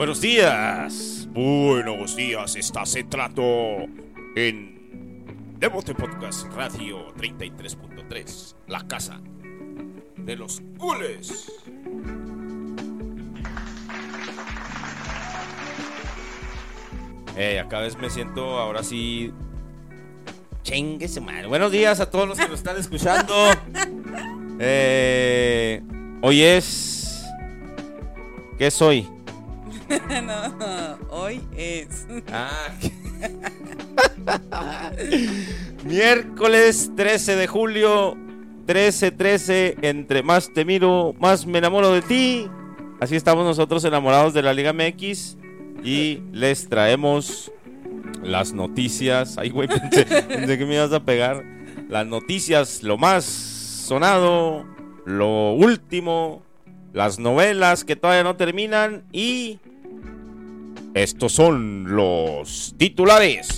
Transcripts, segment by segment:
Buenos días. Buenos días. Estás en trato en Devote Podcast Radio 33.3. La casa de los gules. Acá vez me siento ahora sí. Chingue su madre. Buenos días a todos los que nos están escuchando. Eh, hoy es. ¿Qué es hoy? no, hoy es. Ah. Miércoles 13 de julio. 13-13. Entre más te miro, más me enamoro de ti. Así estamos nosotros enamorados de la Liga MX. Y les traemos las noticias. Ay, güey, pensé, pensé que me ibas a pegar. Las noticias, lo más sonado, lo último, las novelas que todavía no terminan y estos son los titulares.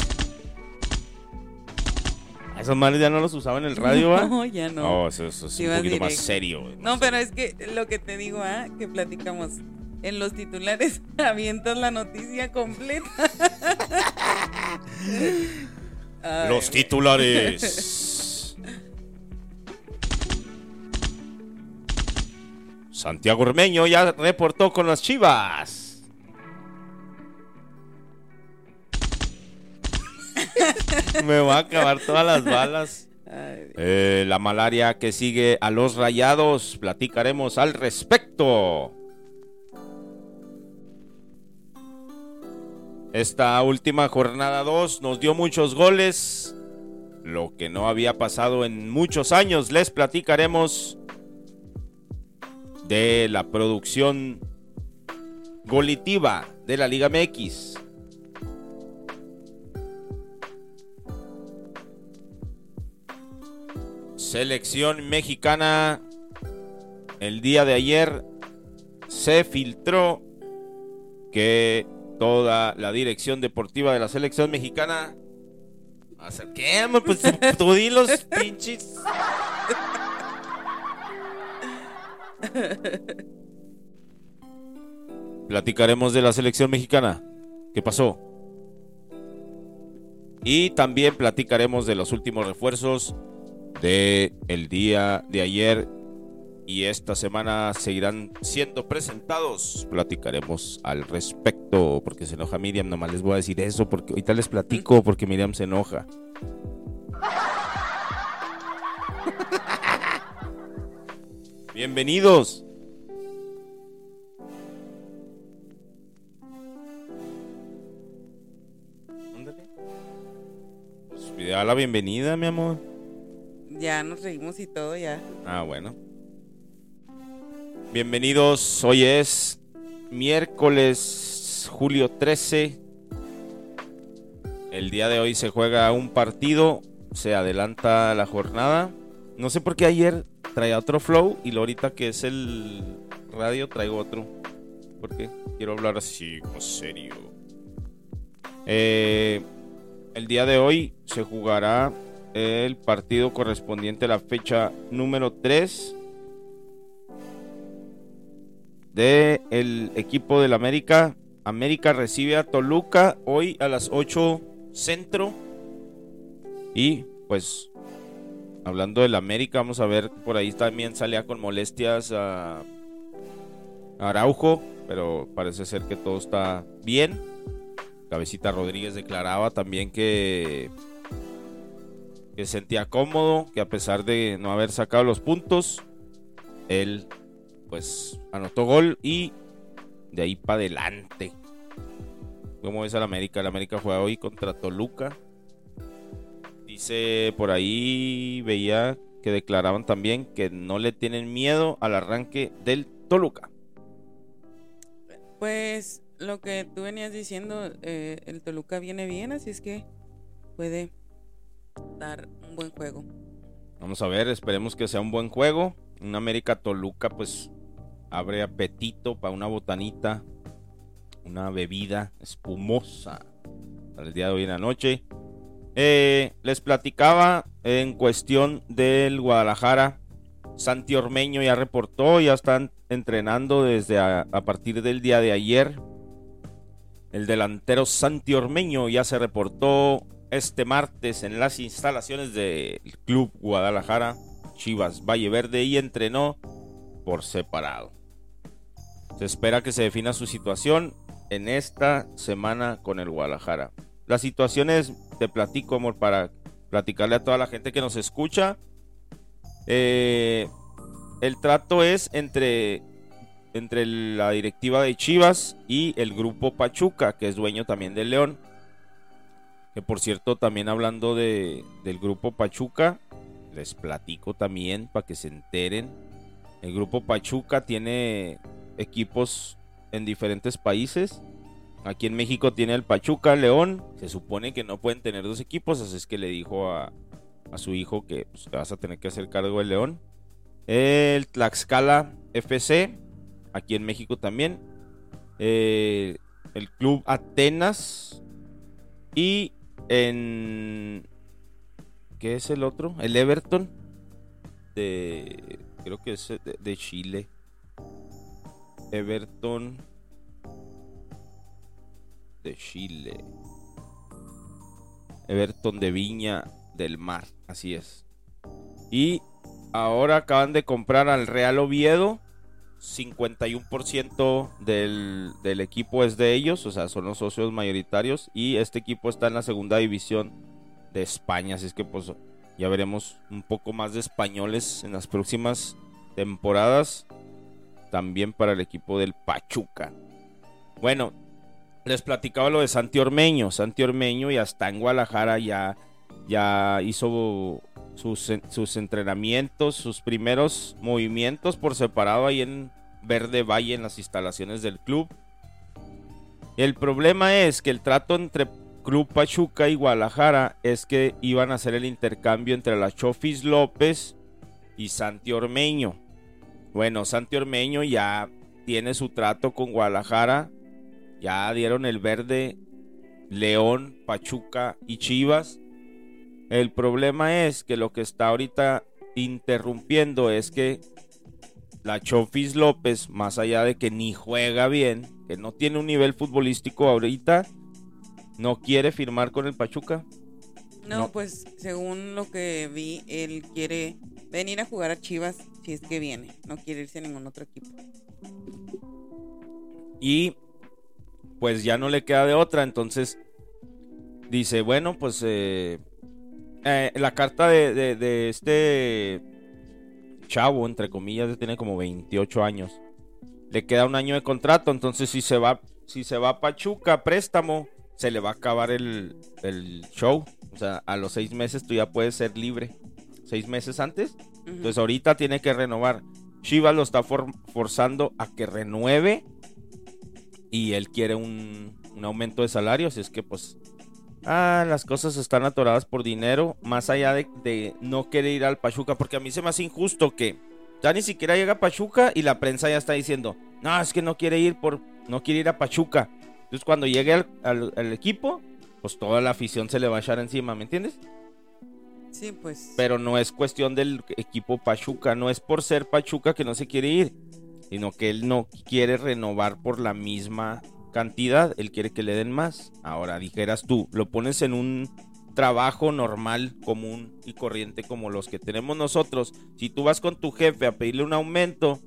Esos males ya no los usaba en el radio, ¿va? No, ya no. No, eso, eso es Sí un poquito más serio. No, pero serio. es que lo que te digo, ¿ah? Que platicamos. En los titulares avientas la noticia completa. Ay, Los titulares. Santiago Ormeño ya reportó con las chivas. Me va a acabar todas las balas. Eh, la malaria que sigue a los rayados, platicaremos al respecto. Esta última jornada 2 nos dio muchos goles, lo que no había pasado en muchos años. Les platicaremos de la producción golitiva de la Liga MX. Selección mexicana. El día de ayer se filtró que toda la dirección deportiva de la selección mexicana. Acerquemos, pues tú di los pinches. Platicaremos de la selección mexicana. ¿Qué pasó? Y también platicaremos de los últimos refuerzos de el día de ayer y esta semana seguirán siendo presentados. Platicaremos al respecto porque se enoja Miriam. Nomás les voy a decir eso porque ahorita les platico porque Miriam se enoja. Bienvenidos. Pues pide la bienvenida, mi amor. Ya nos reímos y todo, ya. Ah, bueno. Bienvenidos, hoy es miércoles, julio 13. El día de hoy se juega un partido, se adelanta la jornada. No sé por qué ayer traía otro flow y ahorita que es el radio traigo otro. Porque quiero hablar así, como serio. Eh, el día de hoy se jugará el partido correspondiente a la fecha número 3 de el equipo del América. América recibe a Toluca hoy a las 8 centro. Y pues hablando del América, vamos a ver, por ahí también salía con molestias a Araujo, pero parece ser que todo está bien. Cabecita Rodríguez declaraba también que que sentía cómodo, que a pesar de no haber sacado los puntos, él pues anotó gol y de ahí para adelante. ¿Cómo ves al América? El América juega hoy contra Toluca. Dice por ahí, veía que declaraban también que no le tienen miedo al arranque del Toluca. Pues lo que tú venías diciendo, eh, el Toluca viene bien, así es que puede dar un buen juego. Vamos a ver, esperemos que sea un buen juego. Un América Toluca, pues abre apetito para una botanita, una bebida espumosa para el día de hoy en la noche. Eh, les platicaba en cuestión del Guadalajara. Santi Ormeño ya reportó, ya están entrenando desde a, a partir del día de ayer. El delantero Santi Ormeño ya se reportó este martes en las instalaciones del Club Guadalajara Chivas Valle Verde y entrenó por separado. Se espera que se defina su situación en esta semana con el Guadalajara. La situación es, te platico, amor, para platicarle a toda la gente que nos escucha. Eh, el trato es entre, entre la directiva de Chivas y el grupo Pachuca, que es dueño también del León. Que por cierto, también hablando de, del grupo Pachuca, les platico también para que se enteren. El grupo Pachuca tiene equipos en diferentes países. Aquí en México tiene el Pachuca, León. Se supone que no pueden tener dos equipos, así es que le dijo a, su hijo que pues, vas a tener que hacer cargo del León. El Tlaxcala FC, aquí en México también. Eh, el Club Atenas. Y en... ¿Qué es el otro? El Everton. De... Creo que es de Chile. Everton de Chile. Everton de Viña del Mar, así es. Y ahora acaban de comprar al Real Oviedo. 51% del, del equipo es de ellos, o sea, son los socios mayoritarios. Y este equipo está en la segunda división de España, así es que pues ya veremos un poco más de españoles en las próximas temporadas también para el equipo del Pachuca. Bueno, les platicaba lo de Santi Ormeño. Santi Ormeño ya está en Guadalajara, ya, ya hizo sus, sus entrenamientos, sus primeros movimientos por separado ahí en Verde Valle, en las instalaciones del club. El problema es que el trato entre Club Pachuca y Guadalajara es que iban a hacer el intercambio entre la Chofis López y Santi Ormeño. Bueno, Santi Ormeño ya tiene su trato con Guadalajara. Ya dieron el verde León, Pachuca y Chivas. El problema es que lo que está ahorita interrumpiendo es que la Chofis López, más allá de que ni juega bien, que no tiene un nivel futbolístico ahorita, no quiere firmar con el Pachuca. No, pues según lo que vi, él quiere venir a jugar a Chivas si es que viene. No quiere irse a ningún otro equipo. Y pues ya no le queda de otra. Entonces dice, bueno, pues eh, eh, la carta de, este chavo, entre comillas, tiene como 28 años. Le queda un año de contrato. Entonces si se va, si se va a Pachuca, préstamo, se le va a acabar el, el show. O sea, a los seis meses tú ya puedes ser libre. Seis meses antes entonces ahorita tiene que renovar. Chivas lo está forzando a que renueve y él quiere un, aumento de salario, así es que pues ah, las cosas están atoradas por dinero, más allá de, no querer ir al Pachuca, porque a mí se me hace injusto que ya ni siquiera llega a Pachuca y la prensa ya está diciendo, no, es que no quiere ir por, no quiere ir a Pachuca. Entonces cuando llegue al equipo, pues toda la afición se le va a echar encima, ¿me entiendes? Sí, pues. Pero no es cuestión del equipo Pachuca, no es por ser Pachuca que no se quiere ir, sino que él no quiere renovar por la misma cantidad, él quiere que le den más. Ahora dijeras tú, lo pones en un trabajo normal, común y corriente como los que tenemos nosotros. Si tú vas con tu jefe a pedirle un aumento,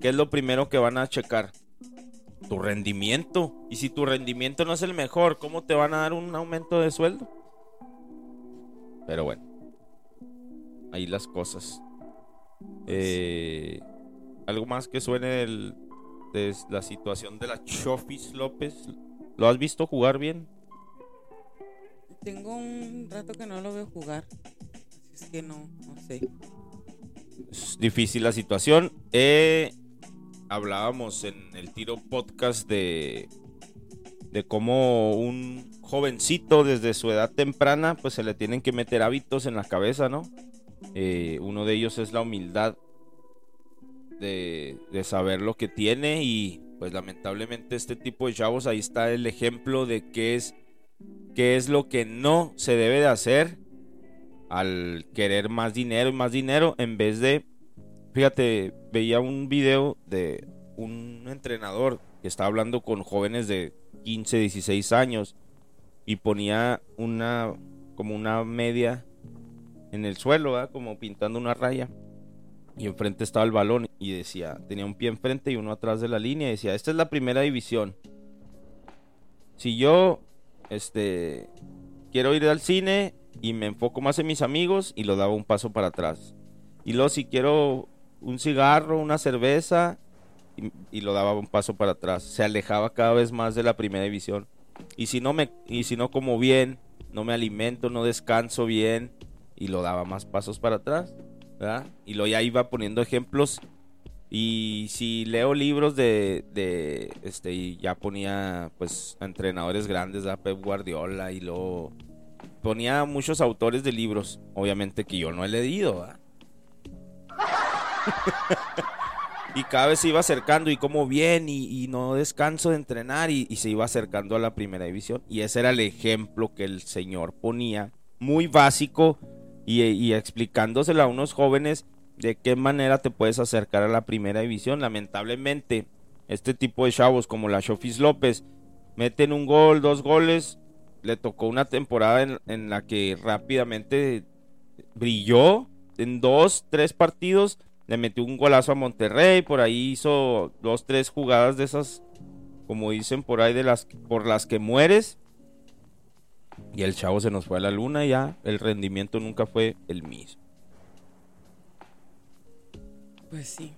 ¿qué es lo primero que van a checar? Tu rendimiento. Y si tu rendimiento no es el mejor, ¿cómo te van a dar un aumento de sueldo? Pero bueno. Ahí las cosas. Eh, algo más que suene de la situación de la Chofis López. ¿Lo has visto jugar bien? Tengo un rato que no lo veo jugar. Así es que no, no sé. Es difícil la situación. Eh, hablábamos en el tiro podcast de, de cómo un jovencito desde su edad temprana, pues se le tienen que meter hábitos en la cabeza, ¿no? Eh, uno de ellos es la humildad de, saber lo que tiene y pues lamentablemente este tipo de chavos ahí está el ejemplo de qué es, qué es lo que no se debe de hacer al querer más dinero y más dinero en vez de, fíjate, veía un video de un entrenador que estaba hablando con jóvenes de 15, 16 años y ponía una como una media en el suelo, ¿verdad? como pintando una raya. Y enfrente estaba el balón y decía, tenía un pie enfrente y uno atrás de la línea y decía, esta es la primera división. Si yo este quiero ir al cine y me enfoco más en mis amigos y lo daba un paso para atrás. Y luego si quiero un cigarro, una cerveza y, lo daba un paso para atrás. Se alejaba cada vez más de la primera división. Y si no me y si no como bien, no me alimento, no descanso bien y lo daba más pasos para atrás, ¿verdad? Y lo ya iba poniendo ejemplos y si leo libros de, de este y ya ponía pues entrenadores grandes, a Pep Guardiola y lo ponía muchos autores de libros, obviamente que yo no he leído, y cada vez se iba acercando y como bien y, no descanso de entrenar y, se iba acercando a la primera división. Y ese era el ejemplo que el señor ponía, muy básico y, y explicándoselo a unos jóvenes de qué manera te puedes acercar a la primera división. Lamentablemente, este tipo de chavos como la Shofis López meten un gol, dos goles. Le tocó una temporada en, en la que rápidamente brilló en dos, tres partidos le metió un golazo a Monterrey, por ahí hizo dos, tres jugadas de esas, como dicen por ahí, de las por las que mueres. Y el chavo se nos fue a la luna ya, el rendimiento nunca fue el mismo. Pues sí,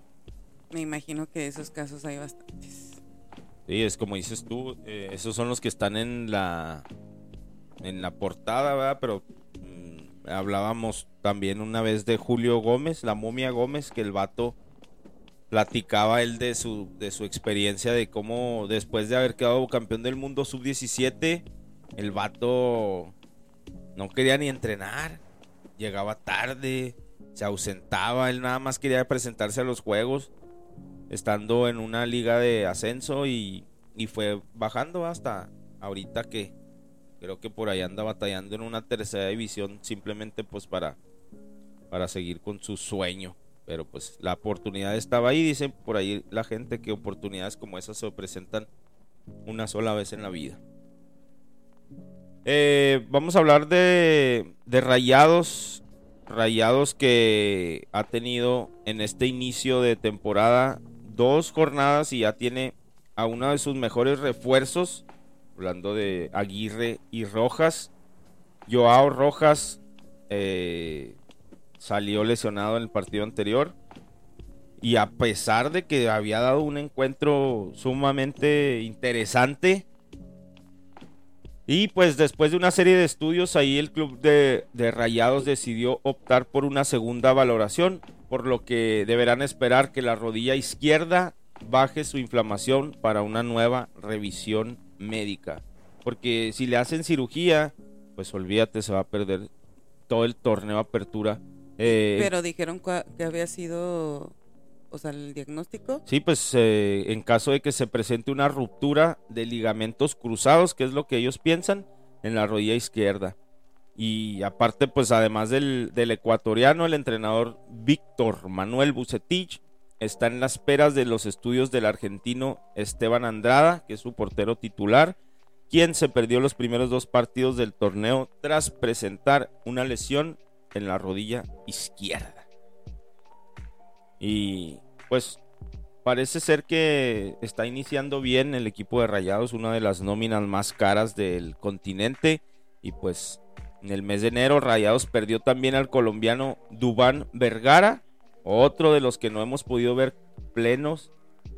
me imagino que de esos casos hay bastantes. Sí, es como dices tú, eh, esos son los que están en la en la portada, ¿verdad? Pero Hablábamos también una vez de Julio Gómez, la momia Gómez, que el vato platicaba él de su, de su experiencia de cómo después de haber quedado campeón del mundo sub-17, el vato no quería ni entrenar, llegaba tarde, se ausentaba, él nada más quería presentarse a los juegos, estando en una liga de ascenso y, y fue bajando hasta ahorita que Creo que por ahí anda batallando en una tercera división simplemente pues para, para seguir con su sueño. Pero pues la oportunidad estaba ahí. Dicen por ahí la gente que oportunidades como esas se presentan una sola vez en la vida. Eh, vamos a hablar de, de Rayados. Rayados que ha tenido en este inicio de temporada dos jornadas y ya tiene a uno de sus mejores refuerzos hablando de Aguirre y Rojas. Joao Rojas eh, salió lesionado en el partido anterior. Y a pesar de que había dado un encuentro sumamente interesante, y pues después de una serie de estudios, ahí el club de, de, Rayados decidió optar por una segunda valoración, por lo que deberán esperar que la rodilla izquierda baje su inflamación para una nueva revisión médica. Porque si le hacen cirugía, pues olvídate, se va a perder todo el torneo apertura. Eh, Pero dijeron que había sido, o sea, el diagnóstico. Sí, pues eh, en caso de que se presente una ruptura de ligamentos cruzados, que es lo que ellos piensan, en la rodilla izquierda. Y aparte, pues además del, del ecuatoriano, el entrenador Víctor Manuel Bucetich está en las peras de los estudios del argentino Esteban Andrada, que es su portero titular, quien se perdió los primeros dos partidos del torneo tras presentar una lesión en la rodilla izquierda. Y pues parece ser que está iniciando bien el equipo de Rayados, una de las nóminas más caras del continente. Y pues en el mes de enero Rayados perdió también al colombiano Dubán Vergara, otro de los que no hemos podido ver plenos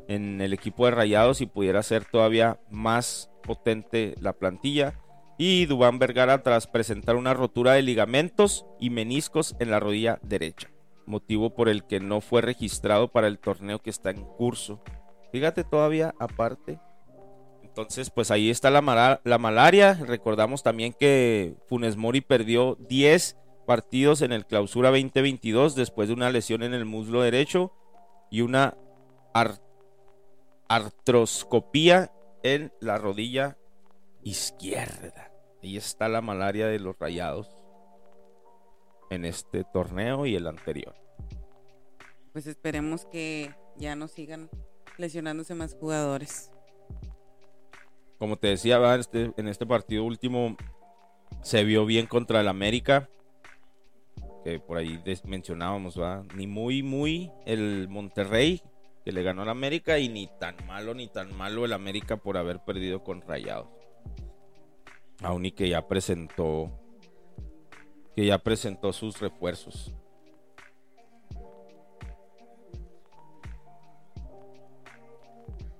en el equipo de Rayados y pudiera ser todavía más potente la plantilla. Y Dubán Vergara tras presentar una rotura de ligamentos y meniscos en la rodilla derecha, motivo por el que no fue registrado para el torneo que está en curso. Fíjate todavía aparte. Entonces, pues ahí está la, la malaria. Recordamos también que Funes Mori perdió 10 partidos en el clausura 2022 después de una lesión en el muslo derecho y una artroscopía en la rodilla izquierda. Ahí está la malaria de los rayados en este torneo y el anterior. Pues esperemos que ya no sigan lesionándose más jugadores. como te decía, ¿verdad? Este- en este partido último se vio bien contra el América. Que por ahí mencionábamos, ¿verdad? Ni muy, muy el Monterrey que le ganó al América y ni tan malo, ni tan malo el América por haber perdido con Rayados. Aún y que ya presentó que ya presentó sus refuerzos.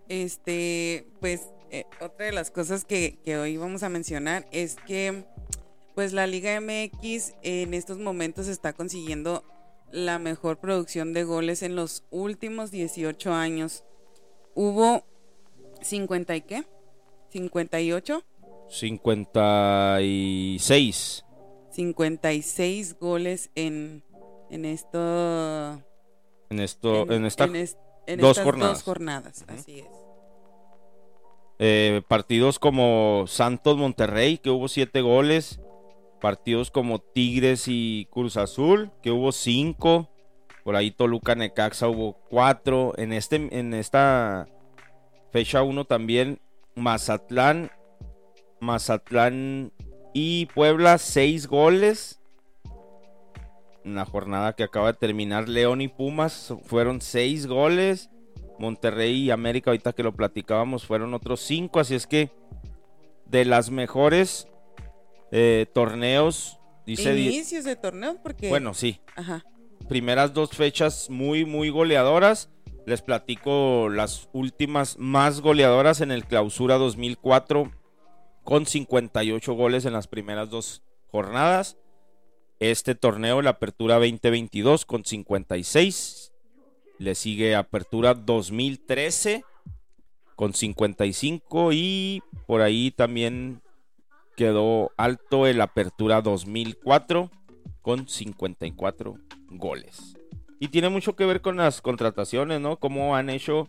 Este, pues eh, otra de las cosas que, que hoy vamos a mencionar es que pues la Liga MX en estos momentos está consiguiendo la mejor producción de goles en los últimos 18 años. Hubo 50 y qué? 58, 56. 56 goles en en esto En esto, en, esta es- en dos estas jornadas. dos jornadas, así es. eh, partidos como Santos Monterrey, que hubo siete goles. Partidos como Tigres y Cruz Azul, que hubo cinco. Por ahí Toluca Necaxa hubo cuatro. En, este, en esta fecha uno también Mazatlán. Mazatlán y Puebla, seis goles. En la jornada que acaba de terminar, León y Pumas fueron seis goles. Monterrey y América, ahorita que lo platicábamos, fueron otros cinco. Así es que de las mejores eh, torneos, dice. di- Inicios de torneo porque Bueno, sí. ajá. Primeras dos fechas muy, muy goleadoras. Les platico las últimas más goleadoras en el Clausura 2004, con 58 goles en las primeras dos jornadas. Este torneo, la Apertura 2022, con 56. Le sigue Apertura 2013 con 55 y por ahí también quedó alto el Apertura 2004 con 54 goles. Y tiene mucho que ver con las contrataciones, ¿no? Cómo han hecho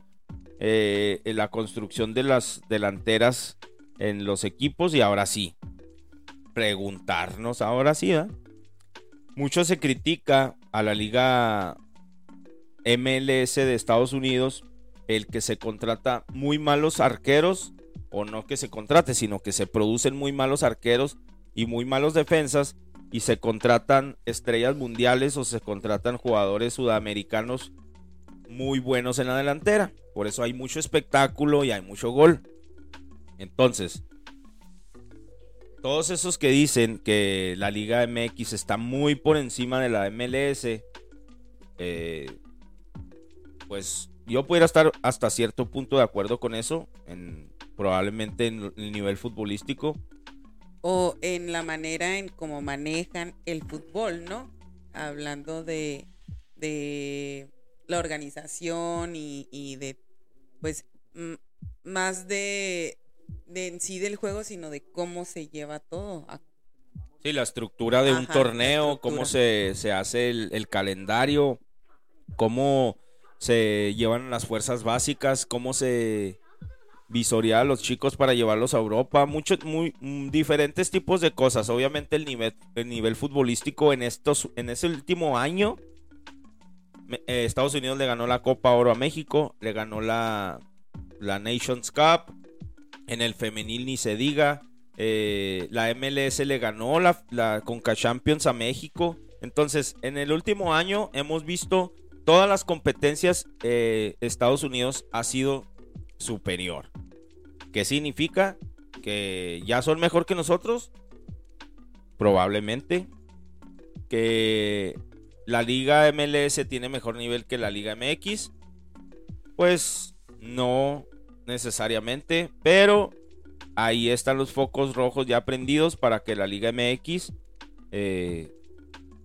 eh, la construcción de las delanteras en los equipos y ahora sí, preguntarnos ahora sí. Mucho se critica a la liga MLS de Estados Unidos el que se contrata muy malos arqueros o no que se contrate, sino que se producen muy malos arqueros y muy malos defensas y se contratan estrellas mundiales o se contratan jugadores sudamericanos muy buenos en la delantera. Por eso hay mucho espectáculo y hay mucho gol. Entonces, todos esos que dicen que la Liga MX está muy por encima de la MLS, eh, pues yo pudiera estar hasta cierto punto de acuerdo con eso, en, probablemente en el nivel futbolístico. O en la manera en cómo manejan el fútbol, ¿no? Hablando de, de la organización y, y de, pues, más de, de en sí del juego, sino de cómo se lleva todo. a- Sí, la estructura de un Ajá, torneo, cómo se, se hace el, el calendario, cómo se llevan las fuerzas básicas, cómo se visorea a los chicos para llevarlos a Europa, muchos muy mm, diferentes tipos de cosas. Obviamente el nivel, el nivel futbolístico en estos, en ese último año, eh, Estados Unidos le ganó la Copa Oro a México, le ganó la, la Nations Cup, en el femenil ni se diga. eh, la MLS le ganó la, Conca Champions a México. Entonces, en el último año hemos visto todas las competencias. eh, Estados Unidos ha sido superior. ¿Qué significa? Que ya son mejor que nosotros. Probablemente. Que la liga MLS tiene mejor nivel que la liga MX. Pues no necesariamente. Pero ahí están los focos rojos ya prendidos para que la liga MX eh,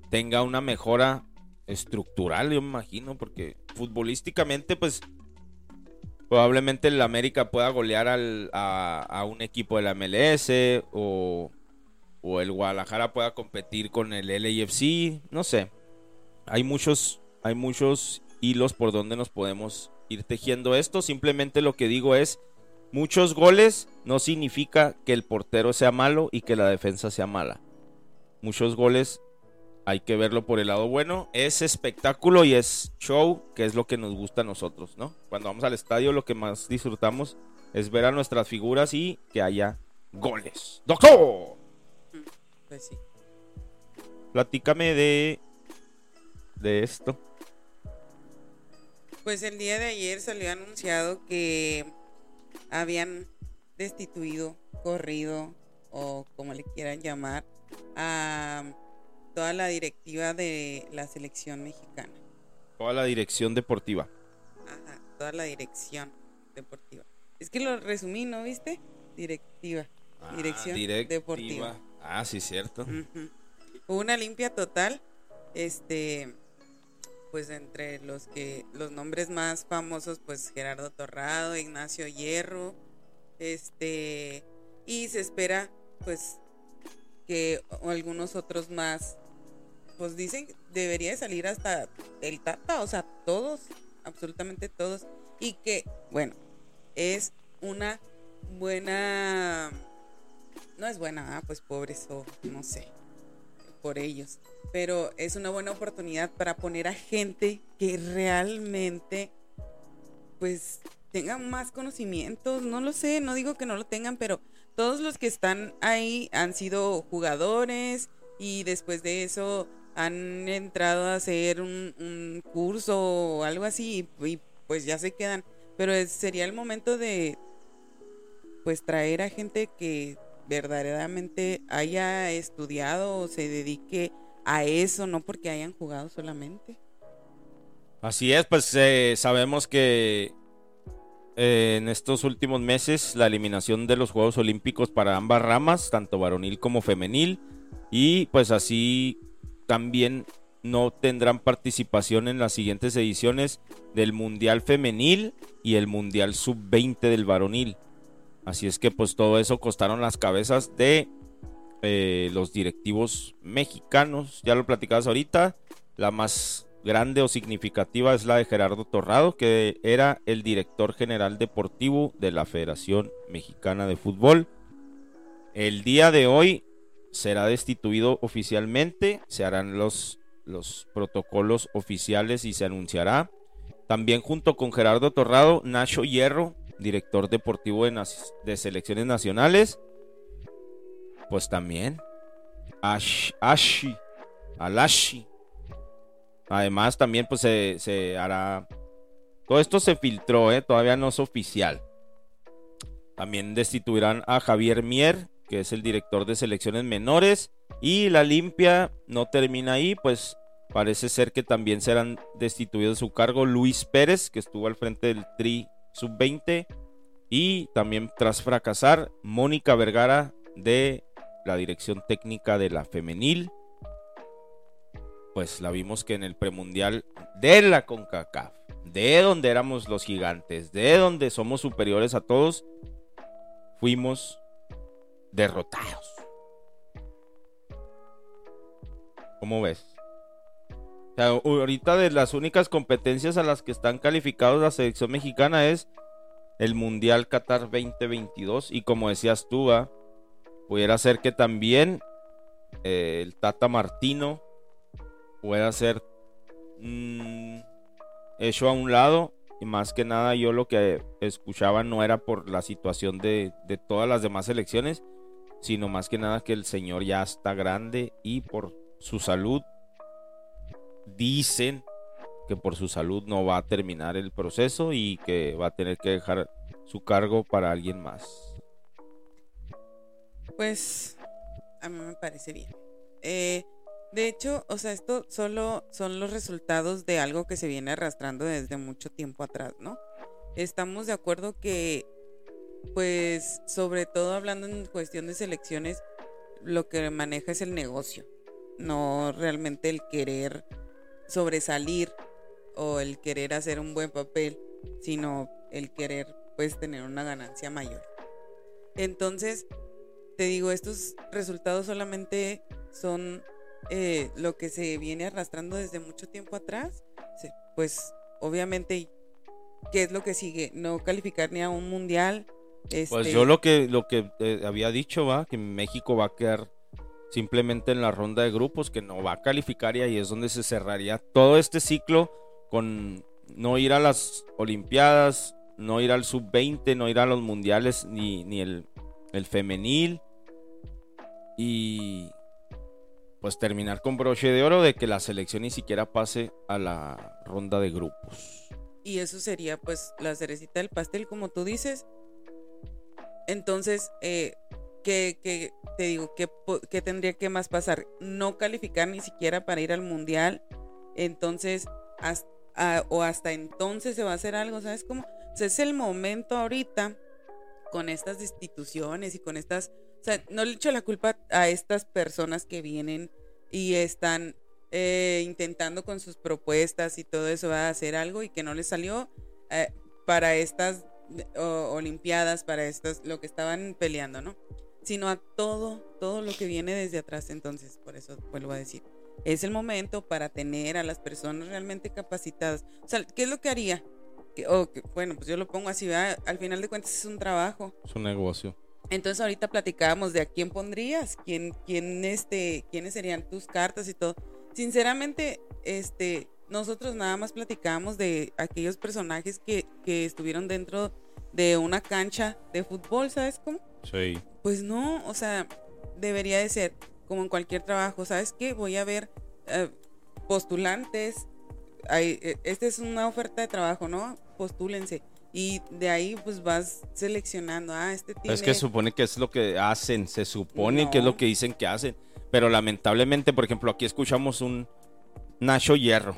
tenga una mejora estructural, yo me imagino, porque futbolísticamente, pues probablemente el América pueda golear al- a, un equipo de la MLS o, o el Guadalajara pueda competir con el LAFC, no sé. Hay muchos, hay muchos hilos por donde nos podemos ir tejiendo esto. Simplemente lo que digo es, muchos goles no significa que el portero sea malo y que la defensa sea mala. Muchos goles hay que verlo por el lado bueno. Es espectáculo y es show, que es lo que nos gusta a nosotros, ¿no? Cuando vamos al estadio lo que más disfrutamos es ver a nuestras figuras y que haya goles. ¡Doctor! Pues sí. Platícame de, de esto. Pues el día de ayer salió anunciado que habían destituido, corrido o como le quieran llamar a toda la directiva de la selección mexicana. Toda la dirección deportiva. Ajá, toda la dirección deportiva. Es que lo resumí, ¿no viste? Directiva. Ah, dirección directiva. deportiva. Ah, sí, cierto. Una limpia total. Este, pues entre los que los nombres más famosos, pues Gerardo Torrado, Ignacio Hierro, este, y se espera, pues, que algunos otros más, pues dicen que debería de salir hasta el Tata, o sea, todos, absolutamente todos, y que, bueno, es una buena, no es buena, ah, pues pobres o no sé por ellos. Pero es una buena oportunidad para poner a gente que realmente, pues, tengan más conocimientos. No lo sé, no digo que no lo tengan, pero todos los que están ahí han sido jugadores y después de eso han entrado a hacer un, curso o algo así y, pues ya se quedan. Pero sería el momento de, pues, traer a gente que verdaderamente haya estudiado o se dedique a eso, no porque hayan jugado solamente. Así es, pues eh, sabemos que eh, en estos últimos meses la eliminación de los Juegos Olímpicos para ambas ramas, tanto varonil como femenil, y pues así también no tendrán participación en las siguientes ediciones del Mundial Femenil y el Mundial Sub-20 del varonil. Así es que pues todo eso costaron las cabezas de eh, los directivos mexicanos. Ya lo platicabas ahorita. La más grande o significativa es la de Gerardo Torrado, que era el director general deportivo de la Federación Mexicana de Fútbol. El día de hoy será destituido oficialmente, se harán los, los protocolos oficiales y se anunciará. También junto con Gerardo Torrado, Nacho Hierro, director deportivo de, selecciones nacionales. Pues también. Ash, Ashi. Alashi. Además, también pues se, se hará. Todo esto se filtró, ¿eh? todavía no es oficial. También destituirán a Javier Mier, que es el director de selecciones menores. Y la limpia no termina ahí, pues parece ser que también serán destituidos de su cargo Luis Pérez, que estuvo al frente del Tri Sub-20. Y también tras fracasar, Mónica Vergara de la dirección técnica de la femenil. Pues la vimos que en el premundial de la CONCACAF, de donde éramos los gigantes, de donde somos superiores a todos, fuimos derrotados. ¿Cómo ves? Ahorita de las únicas competencias a las que están calificados la selección mexicana es el Mundial Qatar 2022 y como decías tú, pudiera ser que también eh, el Tata Martino pueda ser mm, hecho a un lado y más que nada yo lo que escuchaba no era por la situación de, de todas las demás elecciones, sino más que nada que el señor ya está grande y por su salud dicen que por su salud no va a terminar el proceso y que va a tener que dejar su cargo para alguien más. Pues a mí me parece bien. Eh, de hecho, o sea, esto solo son los resultados de algo que se viene arrastrando desde mucho tiempo atrás, ¿no? Estamos de acuerdo que, pues, sobre todo hablando en cuestión de selecciones, lo que maneja es el negocio, no realmente el querer sobresalir o el querer hacer un buen papel, sino el querer, pues, tener una ganancia mayor. Entonces, te digo, estos resultados solamente son eh, lo que se viene arrastrando desde mucho tiempo atrás. Pues obviamente, ¿qué es lo que sigue? No calificar ni a un mundial. Pues este, yo lo que, lo que eh, había dicho, va, que México va a quedar simplemente en la ronda de grupos, que no va a calificar y ahí es donde se cerraría todo este ciclo con no ir a las Olimpiadas, no ir al sub-20, no ir a los mundiales ni, ni el, el femenil. Y pues terminar con broche de oro de que la selección ni siquiera pase a la ronda de grupos. Y eso sería pues la cerecita del pastel, como tú dices. Entonces, eh, ¿qué, te digo? ¿qué, ¿Qué tendría que más pasar? No calificar ni siquiera para ir al mundial. Entonces, hasta, o hasta entonces se va a hacer algo, ¿sabes cómo? es el momento ahorita con estas instituciones y con estas, o sea, no le echo la culpa a estas personas que vienen y están eh, intentando con sus propuestas y todo eso va a hacer algo y que no les salió eh, para estas olimpiadas, para estas, lo que estaban peleando, ¿no? Sino a todo, todo lo que viene desde atrás. Entonces, por eso vuelvo a decir, es el momento para tener a las personas realmente capacitadas. O sea, ¿qué es lo que haría? bueno, pues yo lo pongo así, al final de cuentas es un trabajo. Es un negocio. Entonces ahorita platicábamos de a quién pondrías, quién, quién, este, quiénes serían tus cartas y todo. Sinceramente, este, nosotros nada más platicábamos de aquellos personajes que, que estuvieron dentro de una cancha de fútbol, ¿sabes cómo? Sí. Pues no, o sea, debería de ser como en cualquier trabajo, ¿sabes qué? Voy a ver eh, postulantes, hay, e, esta es una oferta de trabajo, ¿no? Postúlense. Y de ahí pues vas seleccionando, ah, este tiene... Es que supone que es lo que hacen, se supone que es lo que dicen que hacen. Pero lamentablemente, por ejemplo, aquí escuchamos un Nacho Hierro.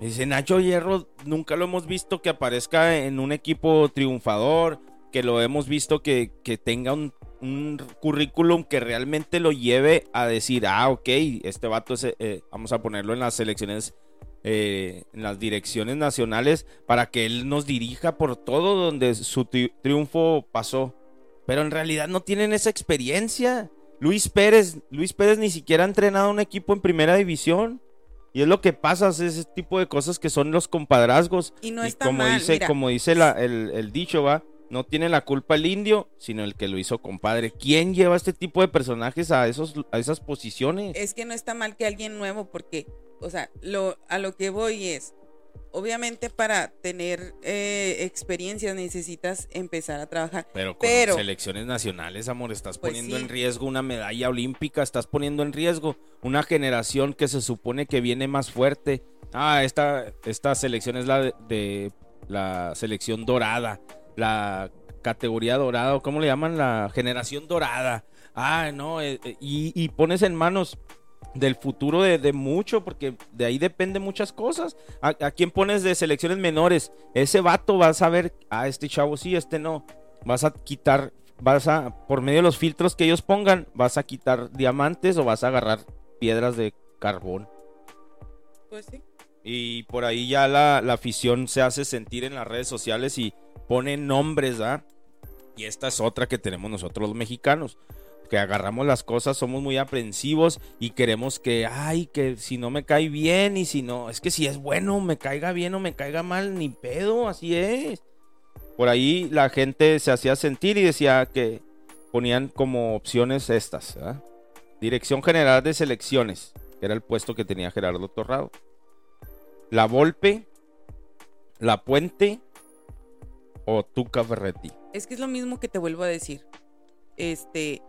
Dice, Nacho Hierro nunca lo hemos visto que aparezca en un equipo triunfador, que lo hemos visto que, que tenga un, un, currículum que realmente lo lleve a decir, ah, ok, este vato es, eh, vamos a ponerlo en las selecciones eh, en las direcciones nacionales para que él nos dirija por todo donde su triunfo pasó. Pero en realidad no tienen esa experiencia. Luis Pérez, Luis Pérez ni siquiera ha entrenado un equipo en primera división. Y es lo que pasa, es ese tipo de cosas que son los compadrazgos. Y no está como dice, como dice el, el dicho, va, no tiene la culpa el indio, sino el que lo hizo compadre. ¿Quién lleva este tipo de personajes a esos a esas posiciones? Es que no está mal que alguien nuevo, porque o sea, lo, a lo que voy es, obviamente para tener eh, experiencias necesitas empezar a trabajar. Pero con selecciones nacionales, amor, estás pues poniendo en riesgo una medalla olímpica, estás poniendo en riesgo una generación que se supone que viene más fuerte. Ah, esta, esta selección es la de, la selección dorada, la categoría dorada, ¿cómo le llaman? La generación dorada. Ah, no, eh, eh, y, y pones en manos del futuro de, mucho, porque de ahí depende muchas cosas. ¿A, quién pones de selecciones menores? Ese vato vas a ver, a ah, este chavo sí, este no. Vas a quitar, vas a, por medio de los filtros que ellos pongan, vas a quitar diamantes o vas a agarrar piedras de carbón. Pues sí. Y por ahí ya la, la afición se hace sentir en las redes sociales y pone nombres, ¿ah? Y esta es otra que tenemos nosotros los mexicanos que agarramos las cosas, somos muy aprensivos y queremos que, ay, que si no me cae bien y si no, es que si es bueno, me caiga bien o me caiga mal, ni pedo, así es. Por ahí la gente se hacía sentir y decía que ponían como opciones estas, Dirección General de Selecciones, que era el puesto que tenía Gerardo Torrado. La Volpe, La Puente o Tuca Ferretti. Es que es lo mismo que te vuelvo a decir. Este,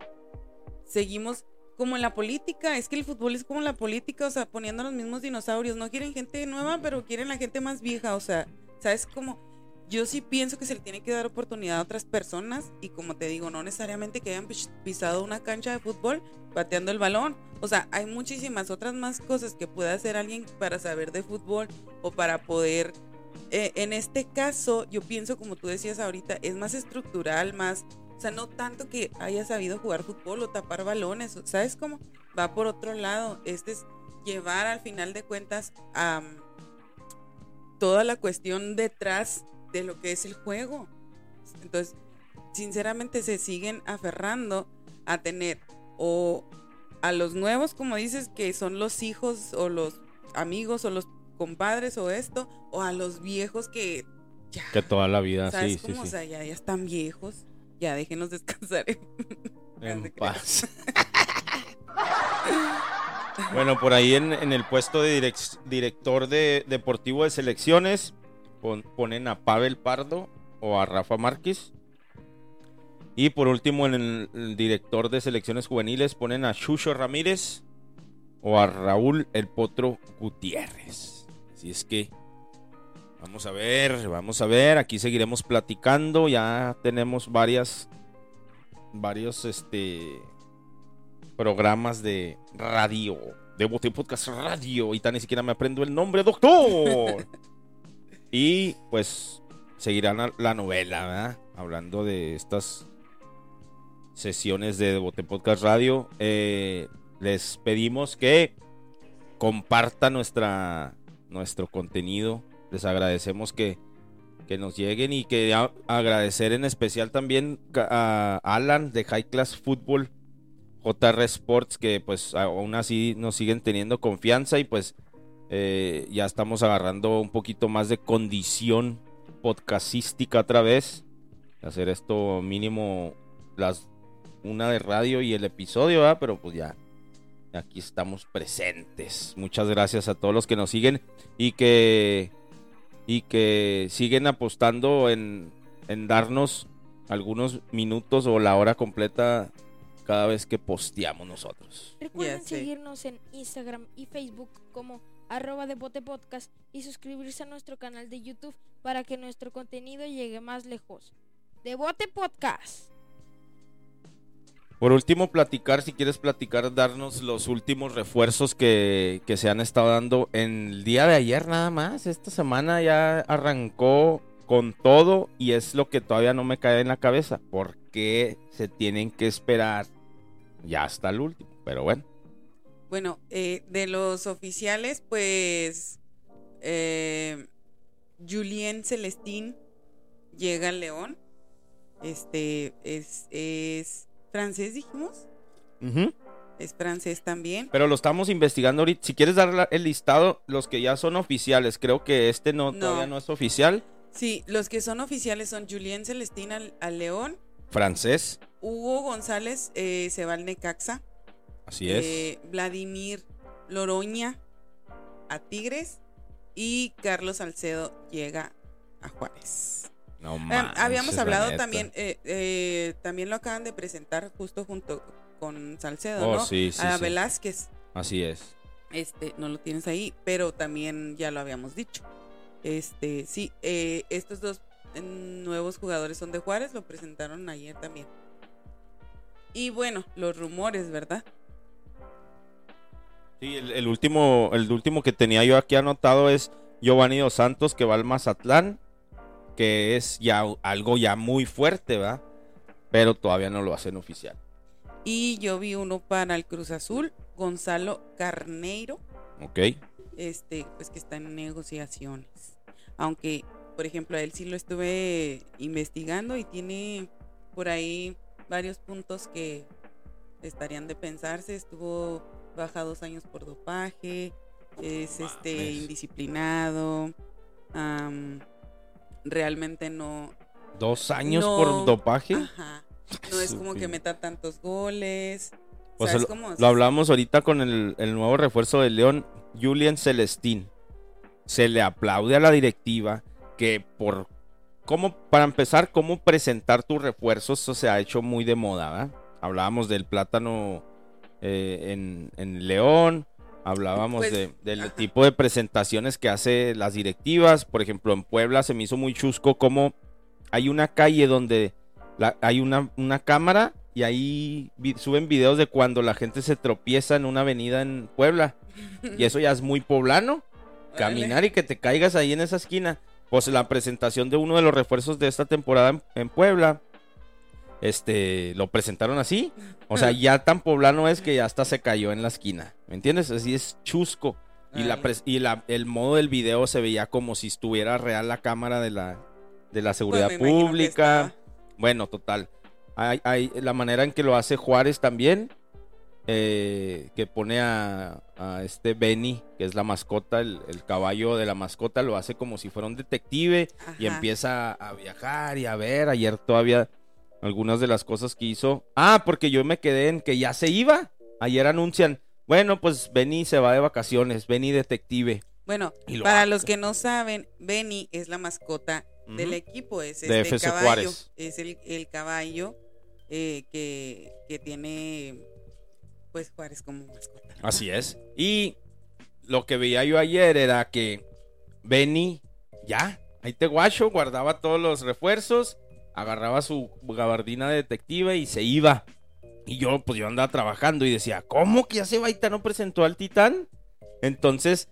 seguimos como en la política, es que el fútbol es como la política, o sea, poniendo los mismos dinosaurios, no quieren gente nueva, pero quieren la gente más vieja, o sea, ¿sabes cómo? Yo sí pienso que se le tiene que dar oportunidad a otras personas y como te digo, no necesariamente que hayan pisado una cancha de fútbol pateando el balón, o sea, hay muchísimas otras más cosas que puede hacer alguien para saber de fútbol o para poder eh, en este caso, yo pienso, como tú decías ahorita, es más estructural, más o sea, no tanto que haya sabido jugar fútbol o tapar balones, ¿sabes cómo? Va por otro lado. Este es llevar al final de cuentas a toda la cuestión detrás de lo que es el juego. Entonces, sinceramente se siguen aferrando a tener o a los nuevos, como dices, que son los hijos o los amigos o los compadres o esto, o a los viejos que ya. Que toda la vida, sí, sí, O sea, ya están viejos ya déjenos descansar en, paz. bueno, por ahí en, el puesto de director de deportivo de selecciones ponen a Pavel Pardo o a Rafa Márquez. Y por último, en el, el director de selecciones juveniles ponen a Chucho Ramírez o a Raúl El Potro Gutiérrez. Así es que vamos a ver, vamos a ver. Aquí seguiremos platicando. Ya tenemos varias, varios, este, programas de radio. De Bote Podcast Radio. Y tan ni siquiera me aprendo el nombre, doctor. y pues seguirán la novela, ¿verdad? Hablando de estas sesiones de Bote Podcast Radio. Eh, les pedimos que compartan nuestra, nuestro contenido. Les agradecemos que, que nos lleguen y que agradecer en especial también a Alan de High Class Football, JR Sports, que pues aún así nos siguen teniendo confianza y pues eh, ya estamos agarrando un poquito más de condición podcastística otra vez. Hacer esto mínimo las una de radio y el episodio, ¿verdad? Pero pues ya aquí estamos presentes. Muchas gracias a todos los que nos siguen y que y que siguen apostando en, en darnos algunos minutos o la hora completa cada vez que posteamos nosotros. Recuerden seguirnos en Instagram y Facebook como arroba de Bote Podcast y suscribirse a nuestro canal de YouTube para que nuestro contenido llegue más lejos. De Bote Podcast. Por último, platicar, si quieres platicar, darnos los últimos refuerzos que, que se han estado dando en el día de ayer nada más. Esta semana ya arrancó con todo y es lo que todavía no me cae en la cabeza. ¿Por qué se tienen que esperar ya hasta el último? Pero bueno, Bueno, eh, de los oficiales, pues eh, Julien Celestín llega al León. Este es, es francés, dijimos. Es francés también. pero lo estamos investigando ahorita. Si quieres dar el listado, los que ya son oficiales, creo que este no, No. todavía no es oficial. Sí, los que son oficiales son Julien Celestín al, al León. Francés, Hugo González eh, se va al Necaxa. así es. eh, Vladimir Loroña a Tigres. Y Carlos Salcedo llega a Juárez. No Eh, manches, habíamos la hablado también, eh, eh, también lo acaban de presentar justo junto con Salcedo, Oh, ¿no? sí, sí, a sí. Velázquez, Así es. este, no lo tienes ahí, pero también ya lo habíamos dicho. Este, sí, eh, estos dos nuevos jugadores son de Juárez, lo presentaron ayer también. Y bueno, los rumores, ¿verdad? Sí, el, el último, el último que tenía yo aquí anotado es Giovanni Dos Santos que va al Mazatlán, que es ya algo ya muy fuerte, ¿va? Pero todavía no lo hacen oficial. Y yo vi uno para el Cruz Azul, Gonzalo Carneiro, ¿Ok? este, pues que está en negociaciones. Aunque, por ejemplo, a él sí lo estuve investigando y tiene por ahí varios puntos que estarían de pensarse. Estuvo baja dos años por dopaje, es este indisciplinado, realmente no, Dos años No. por dopaje. ajá, no es como que meta tantos goles. Pues ¿sabes lo, lo hablamos ahorita con el, el nuevo refuerzo de León, Julian Celestín. Se le aplaude a la directiva que por cómo, para empezar, cómo presentar tus refuerzos, eso se ha hecho muy de moda, ¿verdad? Hablábamos del plátano eh, en, en León, hablábamos Pues, de- del ajá. tipo de presentaciones que hace las directivas. Por ejemplo, en Puebla se me hizo muy chusco como hay una calle donde la- hay una, una cámara y ahí vi- suben videos de cuando la gente se tropieza en una avenida en Puebla. Y eso ya es muy poblano. Caminar y que te caigas ahí en esa esquina. Pues la presentación de uno de los refuerzos de esta temporada en, en Puebla. Este, lo presentaron así. O sea, ya tan poblano es que ya hasta se cayó en la esquina. ¿Me entiendes? Así es chusco. Y, la, pres- y la- el modo del video se veía como si estuviera real la cámara de la, de la Pues seguridad pública. Bueno, total. Hay, hay la manera en que lo hace Juárez también. eh, que pone a, a este Benny, que es la mascota, el, el caballo de la mascota, lo hace como si fuera un detective y empieza a viajar y a ver. Ayer todavía algunas de las cosas que hizo. Ah, porque yo me quedé en que ya se iba. Ayer anuncian, bueno, pues Benny se va de vacaciones, Benny detective. Bueno, lo para hace. los que no saben, Benny es la mascota del equipo es De este FC caballo. Juárez. Es el, el caballo eh, que, que tiene pues Juárez como mascota. Así es. Y lo que veía yo ayer era que Benny, ya, ahí te guacho, guardaba todos los refuerzos, agarraba su gabardina de detective y se iba. Y yo, pues yo andaba trabajando y decía, ¿cómo que ya se va no presentó al titán? Entonces,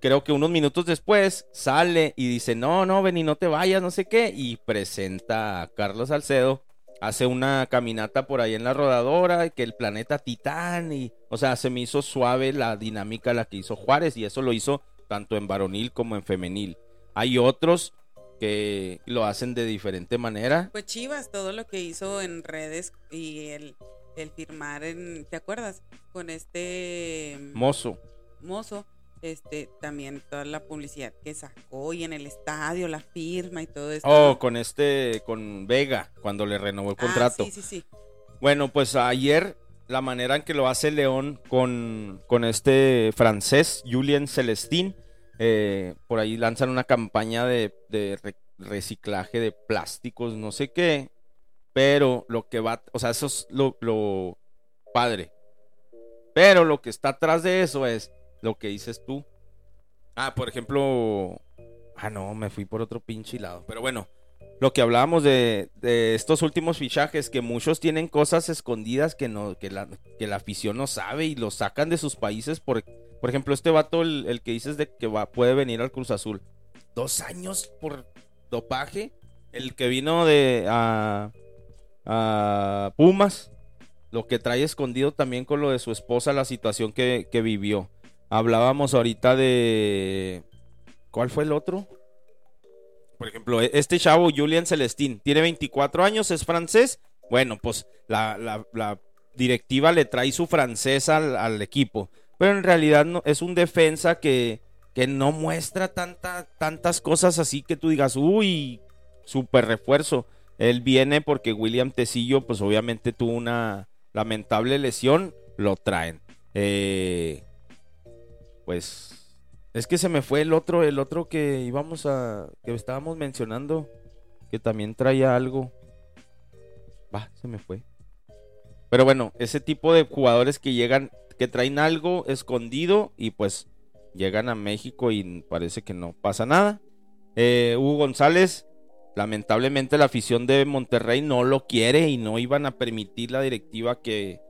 creo que unos minutos después sale y dice, no, no, Benny, no te vayas, no sé qué. Y presenta a Carlos Salcedo hace una caminata por ahí en la rodadora, que el planeta Titán, y, o sea, se me hizo suave la dinámica la que hizo Juárez, y eso lo hizo tanto en varonil como en femenil. Hay otros que lo hacen de diferente manera. Pues Chivas, todo lo que hizo en redes y el, el firmar en, ¿te acuerdas? Con este Mozo. mozo, este, también toda la publicidad que sacó y en el estadio, la firma y todo esto. Oh, con este, con Vega, cuando le renovó el Ah, contrato. sí, sí, sí. Bueno, pues ayer la manera en que lo hace León con, con este francés, Julien Celestín, eh, por ahí lanzan una campaña de, de re- reciclaje de plásticos, no sé qué, pero lo que va, o sea, eso es lo, lo padre. Pero lo que está atrás de eso es lo que dices tú. Ah, por ejemplo, ah, no, me fui por otro pinche lado, pero bueno lo que hablábamos de, estos últimos fichajes, que muchos tienen cosas escondidas que no, que la, que la afición no sabe y los sacan de sus países. Por, por ejemplo, este vato, el, el que dices de que va, puede venir al Cruz Azul. Dos años por dopaje. El que vino de a, a Pumas. Lo que trae escondido también con lo de su esposa, la situación que, que vivió. Hablábamos ahorita de. ¿Cuál fue el otro? Por ejemplo, e- este chavo, Julian Celestín, tiene 24 años, es francés. Bueno, pues la, directiva le trae su francés al, equipo. Pero en realidad no, es un defensa que, que no muestra tanta, tantas cosas así que tú digas, uy, super refuerzo. Él viene porque William Tecillo, pues obviamente tuvo una lamentable lesión, lo traen. Eh, pues es que se me fue el otro, el otro que íbamos a, que estábamos mencionando, que también traía algo. Va, se me fue. Pero bueno, ese tipo de jugadores que llegan, que traen algo escondido y pues llegan a México y parece que no pasa nada. Eh, Hugo González, lamentablemente la afición de Monterrey no lo quiere y no iban a permitir la directiva que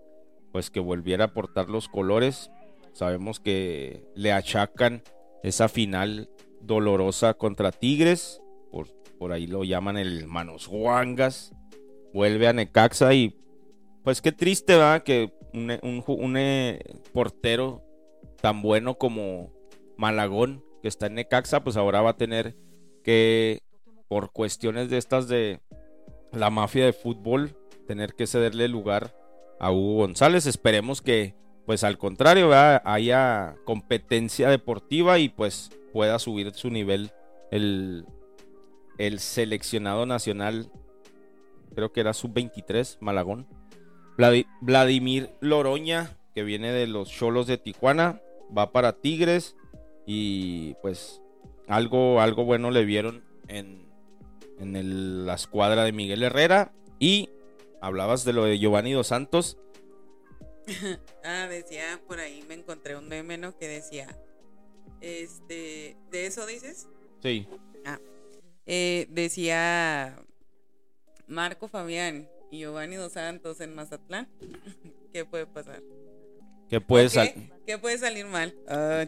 pues que volviera a portar los colores. Sabemos que le achacan esa final dolorosa contra Tigres, por, por ahí lo llaman el Manos Guangas, vuelve a Necaxa y pues qué triste va que un, un un, eh, portero tan bueno como Malagón, que está en Necaxa, pues ahora va a tener que, por cuestiones de estas de la mafia de fútbol, tener que cederle lugar a Hugo González. Esperemos que, pues al contrario, ¿verdad? haya competencia deportiva y pues pueda subir su nivel el, el seleccionado nacional, creo que era sub-23, Malagón. Vladi- Vladimir Loroña, que viene de los Cholos de Tijuana, va para Tigres y pues algo, algo bueno le vieron en, en el- la escuadra de Miguel Herrera y hablabas de lo de Giovanni Dos Santos. Ah, decía por ahí, me encontré un meme ¿no? que decía, este, ¿de eso dices? Sí, Eh, decía Marco Fabián y Giovanni Dos Santos en Mazatlán. ¿Qué puede pasar? que puede ¿Qué? ¿Qué puede salir mal? Ah,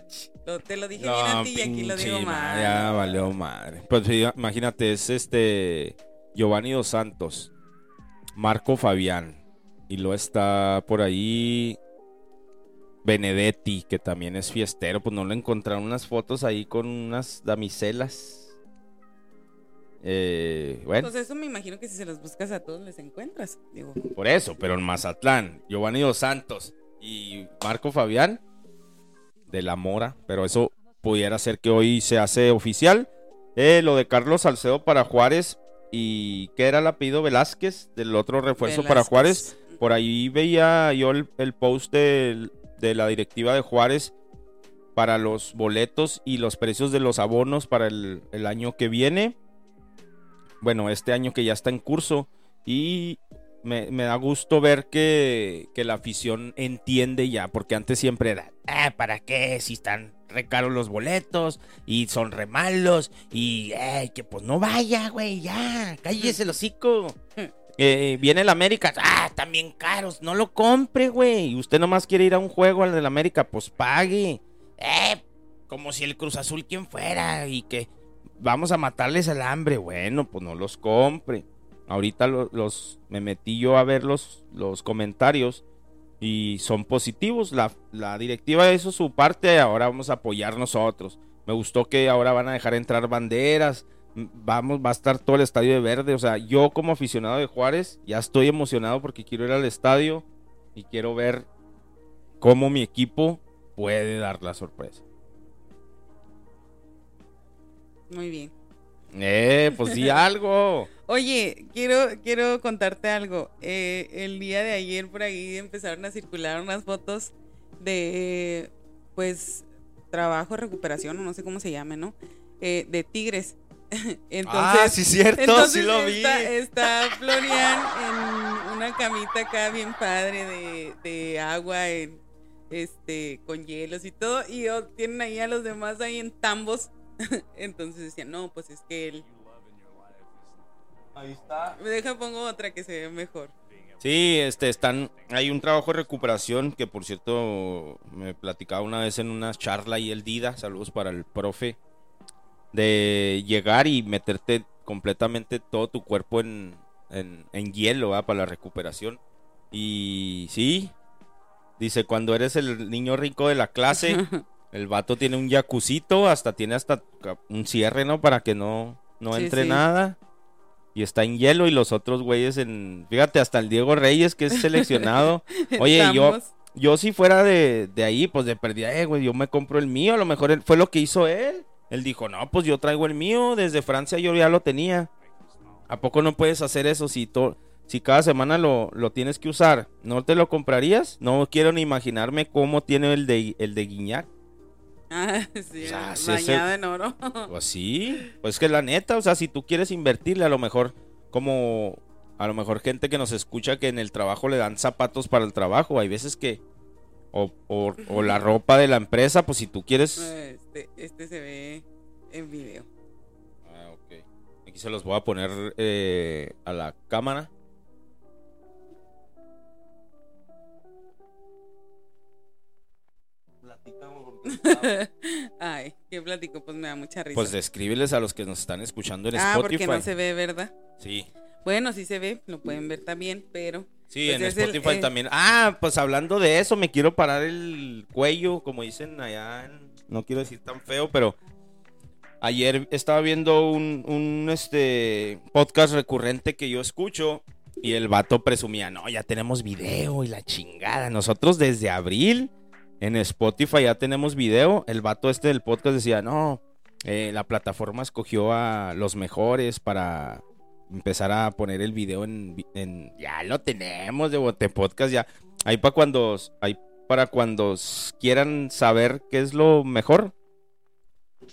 te lo dije bien a ti y aquí lo digo mal. Ya valió madre. Pues imagínate, es este Giovanni Dos Santos, Marco Fabián, y luego está por ahí Benedetti, que también es fiestero. Pues no le encontraron unas fotos ahí con unas damiselas. Eh, bueno, Pues eso me imagino que si se los buscas a todos les encuentras. Digo, por eso, pero en Mazatlán, Giovanni Dos Santos y Marco Fabián de la Mora, pero eso pudiera ser que hoy se hace oficial. Eh, lo de Carlos Salcedo para Juárez y que era el apellido Velázquez del otro refuerzo para. Juárez. Por ahí veía yo el, post del- de, la directiva de Juárez para los boletos y los precios de los abonos para el, año que viene. bueno, este año que ya está en curso y me, da gusto ver que, que la afición entiende ya, porque antes siempre era, ah, ¿para qué? Si están re caros los boletos y son re malos y eh, que pues no vaya, güey, ya, cállese el hocico. Eh, viene el América, ah, también caros, no lo compre, güey. Usted nomás quiere ir a un juego al del América, pues pague. Eh, como si el Cruz Azul quien fuera y que vamos a matarles el hambre. Bueno, pues no los compre. Ahorita lo- los me metí yo a ver los, los comentarios y son positivos. La, la directiva hizo su parte, ahora vamos a apoyar nosotros. Me gustó que ahora van a dejar entrar banderas. Vamos, va a estar todo el estadio de verde. O sea, yo como aficionado de Juárez ya estoy emocionado porque quiero ir al estadio y quiero ver cómo mi equipo puede dar la sorpresa. Muy bien. Eh, pues sí, algo. Oye, quiero, quiero contarte algo. Eh, el día de ayer por ahí empezaron a circular unas fotos de, pues, trabajo, recuperación, o no sé cómo se llame, ¿no? Eh, de tigres. Entonces, ah, sí, cierto, entonces sí lo vi. Está, está Florian en una camita acá bien padre de, de agua, en, este, con hielos y todo, y oh, tienen ahí a los demás ahí en tambos. Entonces decían, no, pues es que él. Ahí está. Deja pongo otra que se ve mejor. Sí, este, están, hay un trabajo de recuperación que por cierto me platicaba una vez en una charla y el Dida, saludos para el profe, de llegar y meterte completamente todo tu cuerpo en, en, en hielo para la recuperación. Y sí, dice, cuando eres el niño rico de la clase, el vato tiene un jacuzito, hasta tiene hasta un cierre, ¿no? Para que no, no Sí, entre sí. nada. Y está en hielo y los otros güeyes en... Fíjate, hasta el Diego Reyes, que es seleccionado. Oye, yo, yo si fuera de, de ahí, pues de perdida, eh, güey, yo me compro el mío. A lo mejor él- fue lo que hizo él. Él dijo, no, pues yo traigo el mío. Desde Francia yo ya lo tenía. ¿A poco no puedes hacer eso si, si cada semana lo, lo tienes que usar? ¿No te lo comprarías? No quiero ni imaginarme cómo tiene el de, el de Guiñac. Ah, sí, O sea, ese- en oro. Pues sí, pues que la neta, o sea, si tú quieres invertirle, a lo mejor como a lo mejor gente que nos escucha que en el trabajo le dan zapatos para el trabajo, hay veces que o, o- o la ropa de la empresa, pues si tú quieres Este, este se ve en video. Ah, ok. Aquí se los voy a poner eh, a la cámara. Ay, qué plático, pues me da mucha risa. Pues descríbeles a los que nos están escuchando en ah, Spotify. porque no se ve, ¿verdad? Sí. Bueno, sí se ve, lo pueden ver también, pero Sí, Pues en es el, Spotify eh, también. Ah, pues hablando de eso, me quiero parar el cuello, como dicen allá. en- no quiero decir tan feo, pero ayer estaba viendo un, un, este podcast recurrente que yo escucho y el vato presumía, no, ya tenemos video y la chingada. Nosotros desde abril en Spotify ya tenemos video. El vato este del podcast decía, no, eh, la plataforma escogió a los mejores para empezar a poner el video en, ya lo tenemos de Bote Podcast ya. Ahí para cuando ahí para cuando quieran saber qué es lo mejor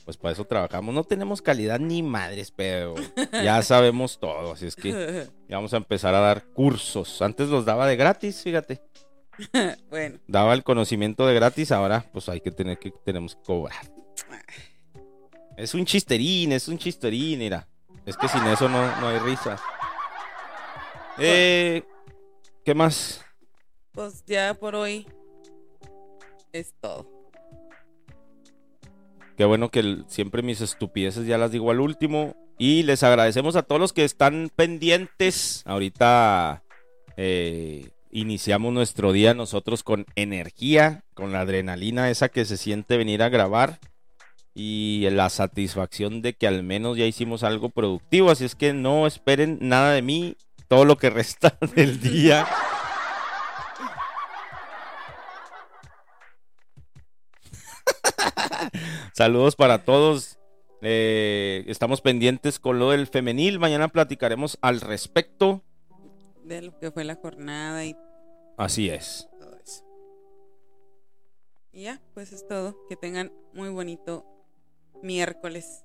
pues para eso trabajamos. No tenemos calidad ni madres pero ya sabemos todo así es que ya vamos a empezar a dar cursos. Antes los daba de gratis fíjate. Bueno, daba el conocimiento de gratis ahora pues hay que tener que tenemos que cobrar. Es un chisterín es un chisterín mira es que sin eso no, no hay risas eh, ¿qué más? pues ya por hoy es todo. Qué bueno que el- siempre mis estupideces ya las digo al último. Y les agradecemos a todos los que están pendientes. Ahorita eh, iniciamos nuestro día nosotros con energía, con la adrenalina esa que se siente venir a grabar. Y la satisfacción de que al menos ya hicimos algo productivo. Así es que no esperen nada de mí todo lo que resta del día. Saludos para todos. Eh, estamos pendientes con lo del femenil. Mañana platicaremos al respecto. De lo que fue la jornada y Así es. todo eso. Y ya, pues es todo. Que tengan muy bonito miércoles.